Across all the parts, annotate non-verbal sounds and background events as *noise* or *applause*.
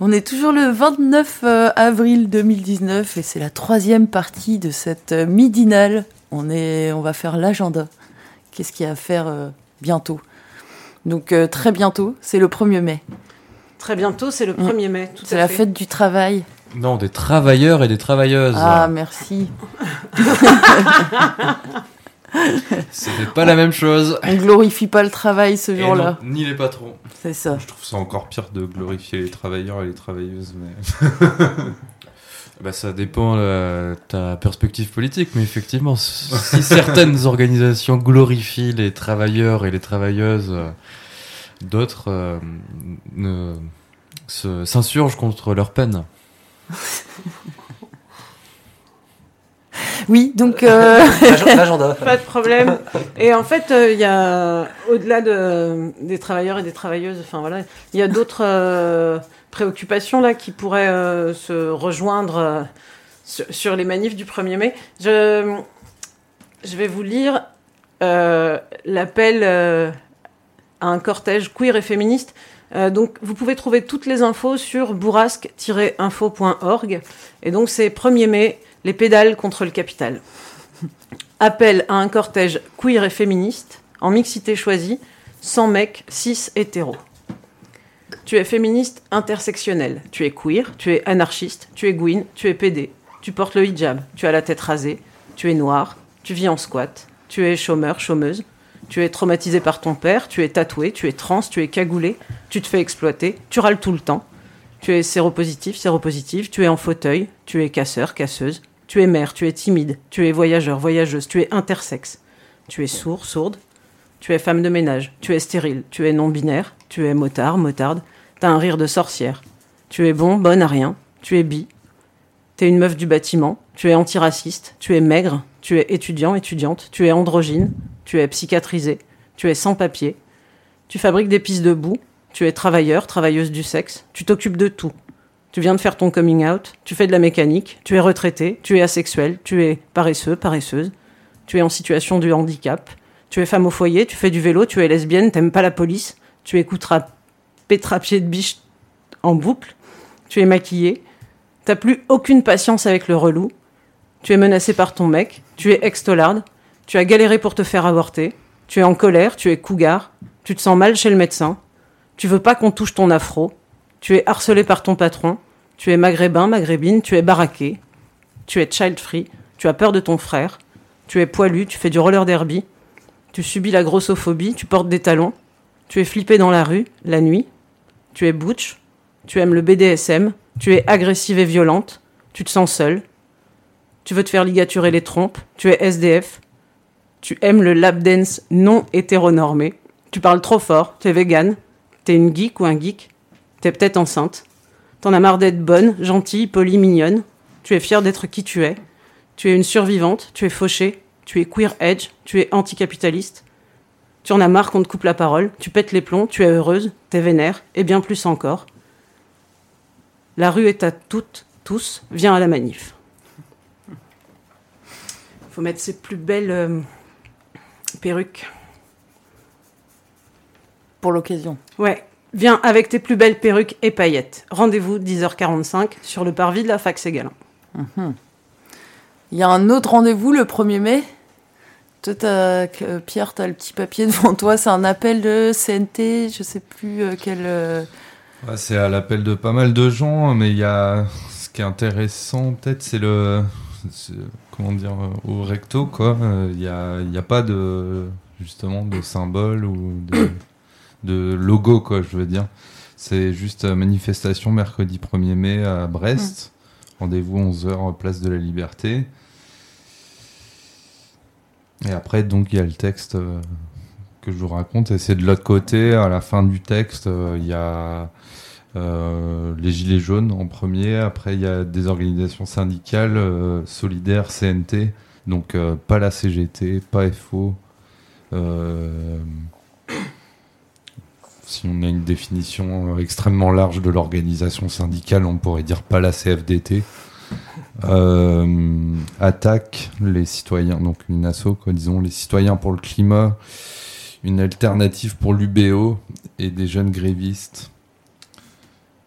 On est toujours le 29 euh, avril 2019 et c'est la troisième partie de cette euh, midinale. On, est, on va faire l'agenda. Qu'est-ce qu'il y a à faire euh, bientôt? Donc très bientôt, c'est le 1er mai. Très bientôt, c'est le 1er mai. C'est la fête du travail. Non, des travailleurs et des travailleuses. Ah, merci. *laughs* C'était pas la même chose. On glorifie pas le travail ce jour-là. Ni les patrons. C'est ça. Je trouve ça encore pire de glorifier les travailleurs et les travailleuses, mais. *laughs* bah, ça dépend de euh, ta perspective politique, mais effectivement, si certaines *laughs* organisations glorifient les travailleurs et les travailleuses, euh, d'autres euh, s'insurgent contre leur peine. *laughs* Oui, donc. Euh... *laughs* L'agenda. Pas de problème. Et en fait, euh, il y a, au-delà de, des travailleurs et des travailleuses, enfin voilà, il y a d'autres euh, préoccupations là qui pourraient euh, se rejoindre sur, les manifs du 1er mai. Je, je vais vous lire l'appel à un cortège queer et féministe. Donc, vous pouvez trouver toutes les infos sur bourrasque-info.org. Et donc, c'est 1er mai, les pédales contre le capital. Appel à un cortège queer et féministe, en mixité choisie, sans mecs, cis, hétéros. Tu es féministe intersectionnelle, tu es queer, tu es anarchiste, tu es gouine, tu es pédé, tu portes le hijab, tu as la tête rasée, tu es noir, tu vis en squat, tu es chômeur, chômeuse, tu es traumatisé par ton père, tu es tatoué, tu es trans, tu es cagoulé, tu te fais exploiter, tu râles tout le temps, tu es séropositif, séropositive, tu es en fauteuil, tu es casseur, casseuse, tu es mère, tu es timide, tu es voyageur, voyageuse, tu es intersexe, tu es sourd, sourde, tu es femme de ménage, tu es stérile, tu es non-binaire, tu es motard, motarde, t'as un rire de sorcière, tu es bon, bonne à rien, tu es bi, t'es une meuf du bâtiment, tu es antiraciste, tu es maigre, tu es étudiant, étudiante, tu es androgyne, tu es psychiatrisé, tu es sans papier, tu fabriques des pistes de boue, tu es travailleur, travailleuse du sexe, tu t'occupes de tout, tu viens de faire ton coming out, tu fais de la mécanique, tu es retraité, tu es asexuel, tu es paresseux, paresseuse, tu es en situation de handicap, tu es femme au foyer, tu fais du vélo, tu es lesbienne, t'aimes pas la police, tu écouteras pétrapier de biche en boucle, tu es maquillée, t'as plus aucune patience avec le relou, tu es menacé par ton mec, tu es extolarde, tu as galéré pour te faire avorter, tu es en colère, tu es cougar, tu te sens mal chez le médecin, tu veux pas qu'on touche ton afro, tu es harcelé par ton patron, tu es maghrébin, maghrébine, tu es baraqué, tu es child free, tu as peur de ton frère, tu es poilu, tu fais du roller derby, tu subis la grossophobie, tu portes des talons, tu es flippé dans la rue, la nuit, tu es butch, tu aimes le BDSM, tu es agressive et violente, tu te sens seule, tu veux te faire ligaturer les trompes, tu es SDF, tu aimes le lap dance non hétéronormé, tu parles trop fort, tu es vegan, es une geek ou un geek, T'es peut-être enceinte. T'en as marre d'être bonne, gentille, polie, mignonne. Tu es fière d'être qui tu es. Tu es une survivante, tu es fauchée, tu es queer edge, tu es anticapitaliste. Tu en as marre qu'on te coupe la parole, tu pètes les plombs, tu es heureuse, t'es vénère, et bien plus encore. La rue est à toutes, tous, viens à la manif. Faut mettre ses plus belles euh, perruques. Pour l'occasion. Ouais, Viens avec tes plus belles perruques et paillettes. Rendez-vous 10h45 sur le parvis de la fac Ségalin. Mhm. Il y a un autre rendez-vous le 1er mai. Toi, euh, Pierre, tu as le petit papier devant toi. C'est un appel de CNT, je sais plus euh, quel. Euh, c'est à l'appel de pas mal de gens, mais il y a. Ce qui est intéressant, peut-être, c'est le. Comment dire Au recto, quoi. Il n'y a, y a pas de. Justement, de symbole ou de de logo, quoi, je veux dire. C'est juste manifestation mercredi 1er mai à Brest. Rendez-vous 11h, place de la Liberté. Et après, donc, il y a le texte euh, que je vous raconte. Et c'est de l'autre côté, à la fin du texte, euh, il y a euh, les Gilets jaunes en premier. Après, il y a des organisations syndicales, euh, solidaires, CNT. Donc, euh, pas la CGT, pas FO. Si on a une définition extrêmement large de l'organisation syndicale, on pourrait dire pas la CFDT. Attaque les citoyens, donc une asso, quoi, disons, les citoyens pour le climat, une alternative pour l'UBO et des jeunes grévistes.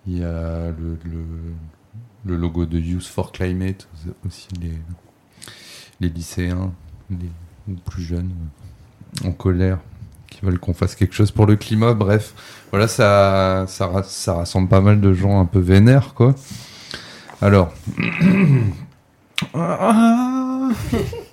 Il y a le, le, logo de Youth for Climate, aussi les, les lycéens, les plus jeunes, en colère, qui veulent qu'on fasse quelque chose pour le climat. Bref, voilà, ça, ça, ça rassemble pas mal de gens un peu vénères, quoi. Alors. *coughs*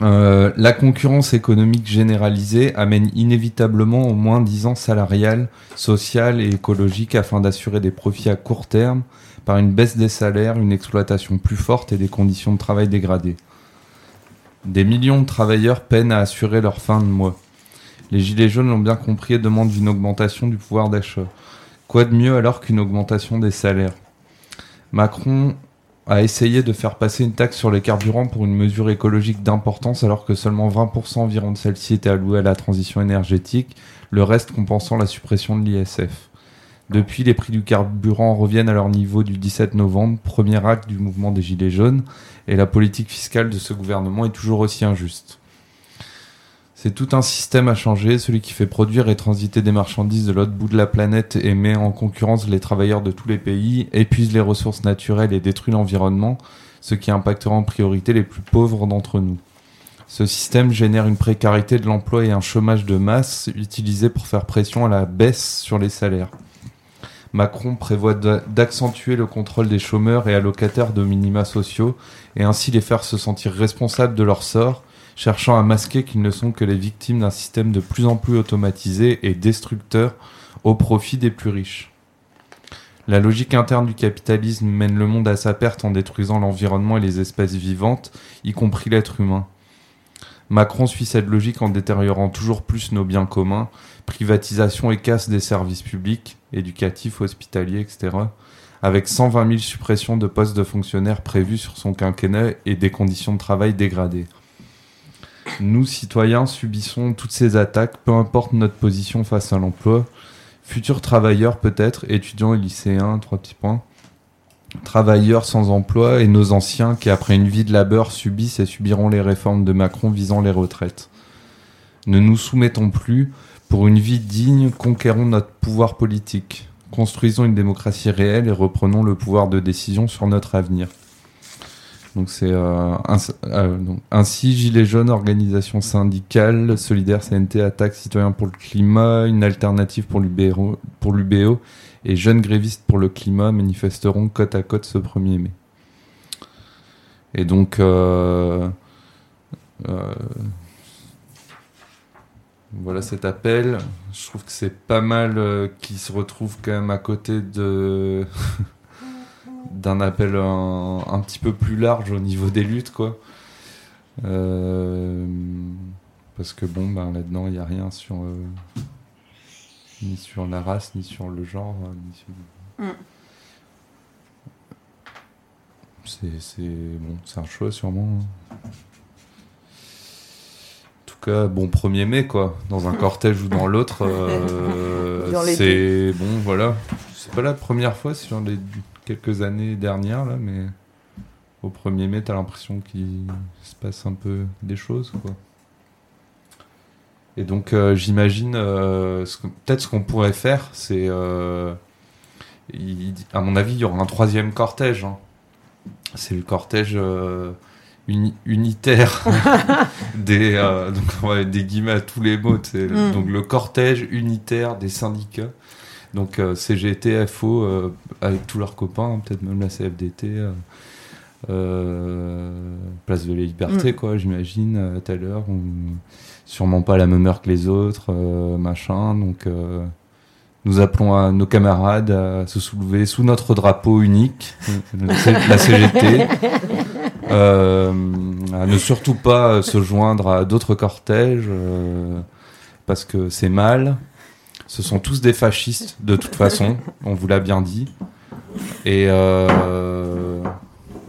Euh, la concurrence économique généralisée amène inévitablement au moins 10 ans salarial, social et écologique afin d'assurer des profits à court terme par une baisse des salaires, une exploitation plus forte et des conditions de travail dégradées. Des millions de travailleurs peinent à assurer leur fin de mois. Les Gilets jaunes l'ont bien compris et demandent une augmentation du pouvoir d'achat. Quoi de mieux alors qu'une augmentation des salaires? Macron a essayé de faire passer une taxe sur les carburants pour une mesure écologique d'importance alors que seulement 20% environ de celle-ci était allouée à la transition énergétique, le reste compensant la suppression de l'ISF. Depuis, les prix du carburant reviennent à leur niveau du 17 novembre, premier acte du mouvement des Gilets jaunes, et la politique fiscale de ce gouvernement est toujours aussi injuste. C'est tout un système à changer, celui qui fait produire et transiter des marchandises de l'autre bout de la planète et met en concurrence les travailleurs de tous les pays, épuise les ressources naturelles et détruit l'environnement, ce qui impactera en priorité les plus pauvres d'entre nous. Ce système génère une précarité de l'emploi et un chômage de masse utilisé pour faire pression à la baisse sur les salaires. Macron prévoit d'a- d'accentuer le contrôle des chômeurs et allocataires de minima sociaux et ainsi les faire se sentir responsables de leur sort, cherchant à masquer qu'ils ne sont que les victimes d'un système de plus en plus automatisé et destructeur au profit des plus riches. La logique interne du capitalisme mène le monde à sa perte en détruisant l'environnement et les espèces vivantes, y compris l'être humain. Macron suit cette logique en détériorant toujours plus nos biens communs, privatisation et casse des services publics, éducatifs, hospitaliers, etc., avec 120 000 suppressions de postes de fonctionnaires prévues sur son quinquennat et des conditions de travail dégradées. Nous, citoyens, subissons toutes ces attaques, peu importe notre position face à l'emploi. Futurs travailleurs peut-être, étudiants et lycéens, trois petits points. Travailleurs sans emploi et nos anciens qui, après une vie de labeur, subissent et subiront les réformes de Macron visant les retraites. Ne nous soumettons plus. Pour une vie digne, conquérons notre pouvoir politique. Construisons une démocratie réelle et reprenons le pouvoir de décision sur notre avenir. Donc c'est euh, euh, ainsi Gilets jaunes, organisation syndicale, solidaire CNT, attaque citoyen pour le climat, une alternative pour l'UBO, et jeunes grévistes pour le climat manifesteront côte à côte ce 1er mai. Et donc euh, voilà cet appel. Je trouve que c'est pas mal euh, qui se retrouve quand même à côté de *laughs* d'un appel un, un petit peu plus large au niveau des luttes, quoi. Euh, parce que bon, ben, là-dedans, il n'y a rien sur euh, ni sur la race, ni sur le genre, ni sur- Mm. C'est c'est bon, c'est un choix sûrement. En tout cas, bon 1er mai quoi, dans un cortège ou dans *laughs* l'autre, euh, Dans c'est bon voilà. C'est pas la première fois sur les quelques années dernières là, mais au 1er mai, t'as l'impression qu'il se passe un peu des choses quoi. Et donc euh, j'imagine, euh, peut-être ce qu'on pourrait faire, c'est, euh, à mon avis, il y aura un troisième cortège. hein. C'est le cortège uni- unitaire *laughs* des, donc on va mettre des guillemets à tous les mots. Mm. Donc le cortège unitaire des syndicats. Donc euh, CGT, FO, euh, avec tous leurs copains, hein, peut-être même la CFDT. euh, euh, place de la liberté, Mm. quoi, j'imagine, à telle heure. ou sûrement pas la même heure que les autres, euh, machin. Donc, euh, Nous appelons à nos camarades à se soulever sous notre drapeau unique, la CGT, *laughs* euh, à ne surtout pas se joindre à d'autres cortèges, euh, parce que c'est mal. Ce sont tous des fascistes, de toute façon, on vous l'a bien dit. Et, euh,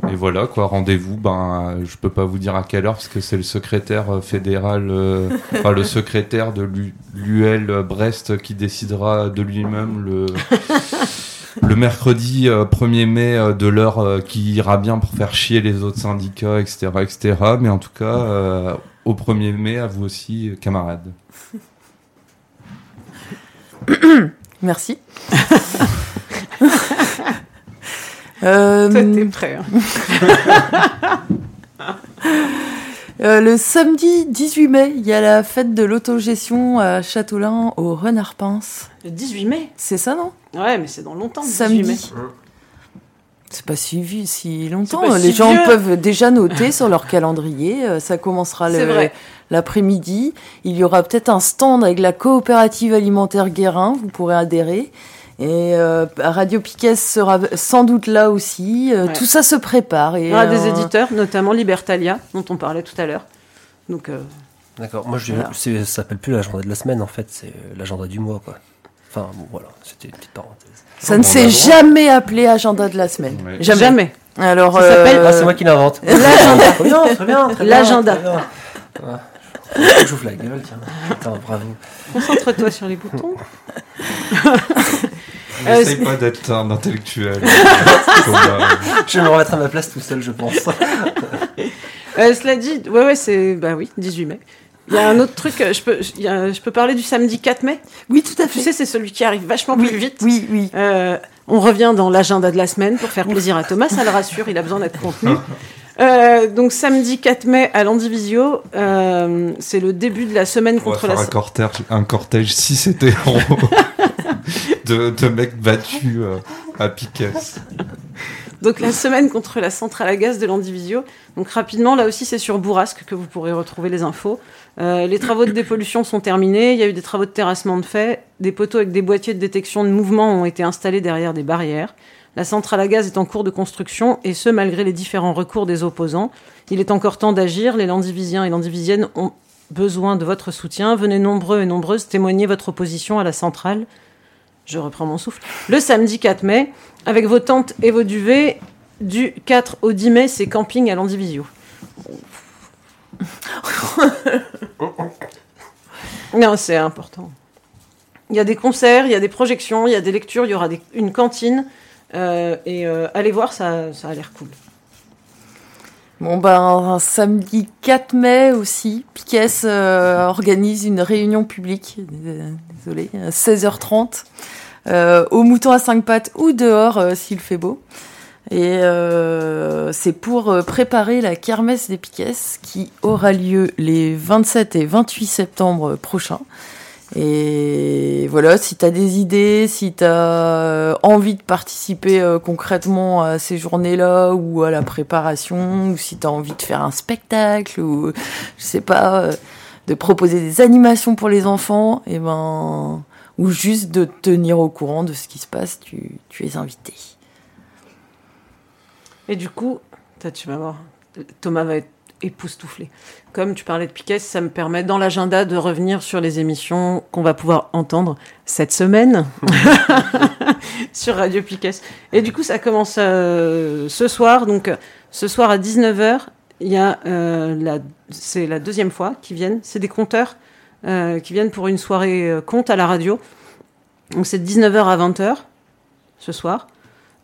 et voilà, quoi, rendez-vous, ben, je peux pas vous dire à quelle heure, parce que c'est le secrétaire euh, fédéral, euh, enfin, le secrétaire de l'UL Brest qui décidera de lui-même le, le mercredi 1er mai de l'heure qui ira bien pour faire chier les autres syndicats, etc., etc. Mais en tout cas, au 1er mai, à vous aussi, camarades. *coughs* Merci. *laughs* euh... Toi, t'es prêt. Hein. *laughs* euh, le samedi 18 mai, il y a la fête de l'autogestion à Châteaulin au Renard Pince. Le 18 mai? C'est ça, non? Ouais, mais c'est dans longtemps. Samedi. C'est pas suivi si longtemps. Les gens peuvent déjà noter *laughs* sur leur calendrier. Euh, ça commencera l'après-midi. Il y aura peut-être un stand avec la coopérative alimentaire Guérin. Vous pourrez adhérer. Et euh, Radio Piquet sera sans doute là aussi. Euh, tout ça se prépare. Et, Il y aura des éditeurs, notamment Libertalia, dont on parlait tout à l'heure. Donc. D'accord. Moi, je, ça s'appelle plus l'agenda de la semaine. En fait, c'est l'agenda du mois, quoi. Enfin, bon, voilà. C'était une petite parenthèse. Ça ne s'est jamais appelé agenda de la semaine. Jamais. jamais. Alors, ça s'appelle. Ah, c'est moi qui l'invente. *laughs* L'agenda. *laughs* très bien, très bien. L'agenda. Je vous la gueule, tiens. Attends, bravo. Concentre-toi sur les boutons. *laughs* N'essaye pas d'être un intellectuel. je vais me remettre à ma place tout seul, je pense. euh, cela dit, ouais, ouais, c'est. Bah oui, 18 mai. Il y a un autre truc, je peux, je peux parler du samedi 4 mai? Oui, tout à fait. Tu sais, c'est celui qui arrive vachement plus vite. Oui, oui. Euh, on revient dans l'agenda de la semaine pour faire plaisir à Thomas, ça le rassure, il a besoin d'être contenu. *laughs* Euh, donc samedi 4 mai à Landivisio, euh, c'est le début de la semaine on contre va faire la. Un cortège, un cortège si c'était *laughs* de, de mecs battus euh, à Piquet. Donc la semaine contre la centrale à gaz de Landivisio. Donc rapidement, là aussi c'est sur Bourrasque que vous pourrez retrouver les infos. Euh, les travaux de dépollution sont terminés. Il y a eu des travaux de terrassement de fait. Des poteaux avec des boîtiers de détection de mouvement ont été installés derrière des barrières. La centrale à gaz est en cours de construction, et ce, malgré les différents recours des opposants. Il est encore temps d'agir. Les Landivisiens et Landivisiennes ont besoin de votre soutien. Venez nombreux et nombreuses témoigner votre opposition à la centrale. Je reprends mon souffle. Le samedi 4 mai, avec vos tentes et vos duvets, du 4 au 10 mai, c'est camping à Landivisio. *laughs* non, c'est important. Il y a des concerts, il y a des projections, il y a des lectures, il y aura une cantine. Euh, et euh, allez voir, ça, a l'air cool. Bon, ben, samedi 4 mai aussi, Piquet euh, organise une réunion publique, désolé, à 16h30, au mouton à 5 pattes ou dehors s'il fait beau. Et c'est pour préparer la kermesse des Piquets qui aura lieu les 27 et 28 septembre prochains. Et voilà, si tu as des idées, si tu as envie de participer euh, concrètement à ces journées-là ou à la préparation, ou si tu as envie de faire un spectacle, ou je sais pas, euh, de proposer des animations pour les enfants, et ben, ou juste de te tenir au courant de ce qui se passe, tu, es invité. Et du coup, Thomas va être époustouflé. Comme tu parlais de Piquet, ça me permet dans l'agenda de revenir sur les émissions qu'on va pouvoir entendre cette semaine *laughs* sur Radio Piquet. Et du coup, ça commence euh, ce soir. Donc, ce soir à 19h, il y a euh, c'est la deuxième fois qu'ils viennent. C'est des conteurs euh, qui viennent pour une soirée conte à la radio. Donc, c'est 19h à 20h ce soir.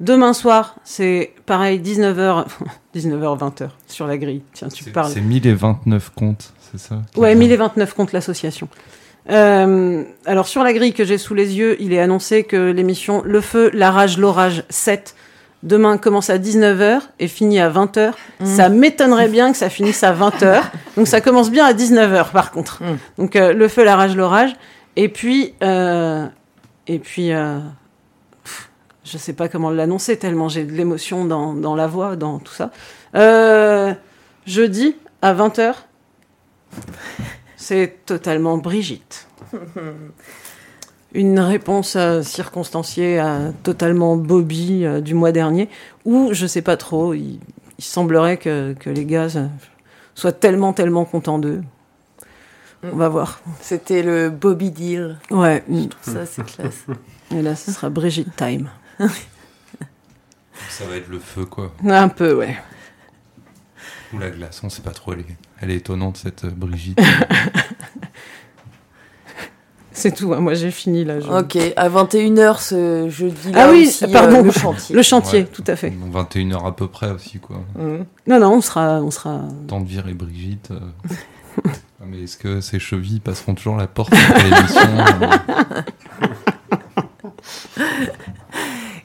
Demain soir, c'est pareil, 19h, 19h, 20h sur la grille. Tiens, tu parles. C'est 1029 comptes, c'est ça Ouais, 1029 comptes l'association. Euh, alors sur la grille que j'ai sous les yeux, il est annoncé que l'émission Le Feu, la rage, l'orage 7 demain commence à 19h et finit à 20h. Mmh. Ça m'étonnerait bien que ça finisse à 20h. Donc ça commence bien à 19h par contre. Mmh. Donc euh, Le Feu, la rage, l'orage. Et puis, euh, et puis, euh, je sais pas comment l'annoncer tellement j'ai de l'émotion dans, dans, la voix, dans tout ça. Euh, jeudi à 20h, c'est totalement Brigitte. *laughs* une réponse euh, circonstanciée à totalement Bobby euh, du mois dernier, ou je sais pas trop, il, il semblerait que, que les gars euh, soient tellement, tellement contents d'eux. On va voir. C'était le Bobby Deal. Ouais, Je trouve ça, c'est classe. et là, ce sera Brigitte Time. Ça va être le feu, quoi. Un peu, ouais. Ou la glace, on sait pas trop. Elle est, elle est étonnante, cette euh, Brigitte. *laughs* C'est tout, hein, moi j'ai fini là. je- Ok, à 21h ce jeudi Ah oui, aussi, pardon. euh, le chantier. Le chantier, Ouais. tout à fait. Donc 21h à peu près aussi, quoi. Mhm. Non, non, on sera, on sera. Temps de virer Brigitte. euh. *laughs* Ah, mais est-ce que ces chevilles passeront toujours la porte après l'émission euh *laughs*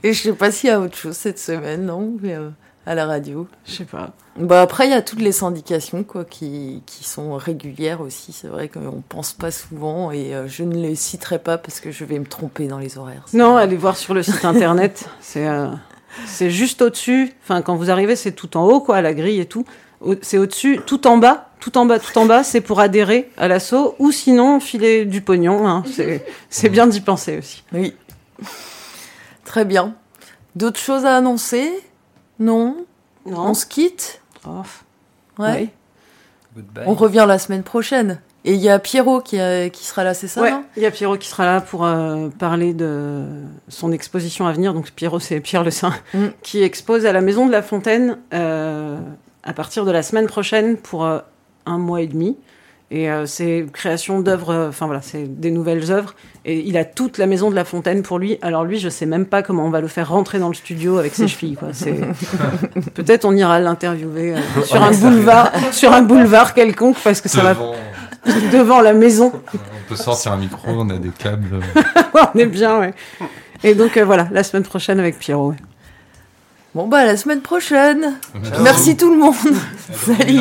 Et je sais pas s'il y a autre chose cette semaine, non mais, euh, À la radio. Je sais pas. Bah après, il y a toutes les syndications quoi, qui, qui sont régulières aussi. C'est vrai qu'on pense pas souvent et euh, je ne les citerai pas parce que je vais me tromper dans les horaires. Non, allez voir sur le site internet. *laughs* c'est euh, c'est juste au-dessus. Enfin, quand vous arrivez, c'est tout en haut, quoi, la grille et tout. C'est au-dessus, tout en bas, tout en bas, tout en bas. C'est pour adhérer à l'assaut ou sinon filer du pognon. hein. C'est c'est bien d'y penser aussi. Oui. Très bien. D'autres choses à annoncer? Non On se quitte Oh, Ouais. ouais. Goodbye. On revient la semaine prochaine. Et il y a Pierrot qui, a- qui sera là, c'est ça Ouais, il y a Pierrot qui sera là pour euh, parler de son exposition à venir. Donc Pierrot, c'est Pierre Le Saint, Mm. qui expose à la Maison de la Fontaine euh, à partir de la semaine prochaine pour euh, un mois et demi. Et euh, c'est création d'œuvres, euh, enfin voilà, c'est des nouvelles œuvres. Et il a toute la Maison de la Fontaine pour lui. Alors lui, je sais même pas comment on va le faire rentrer dans le studio avec ses chevilles. Quoi. C'est *laughs* peut-être on ira l'interviewer euh, sur un boulevard, sur un boulevard quelconque parce que ça Devant, va *laughs* devant la maison. on peut sortir un micro, on a des câbles. *laughs* on est bien, ouais. Et donc euh, voilà, la semaine prochaine avec Pierrot. ouais. Bon bah à la semaine prochaine. Merci tout le monde. Salut.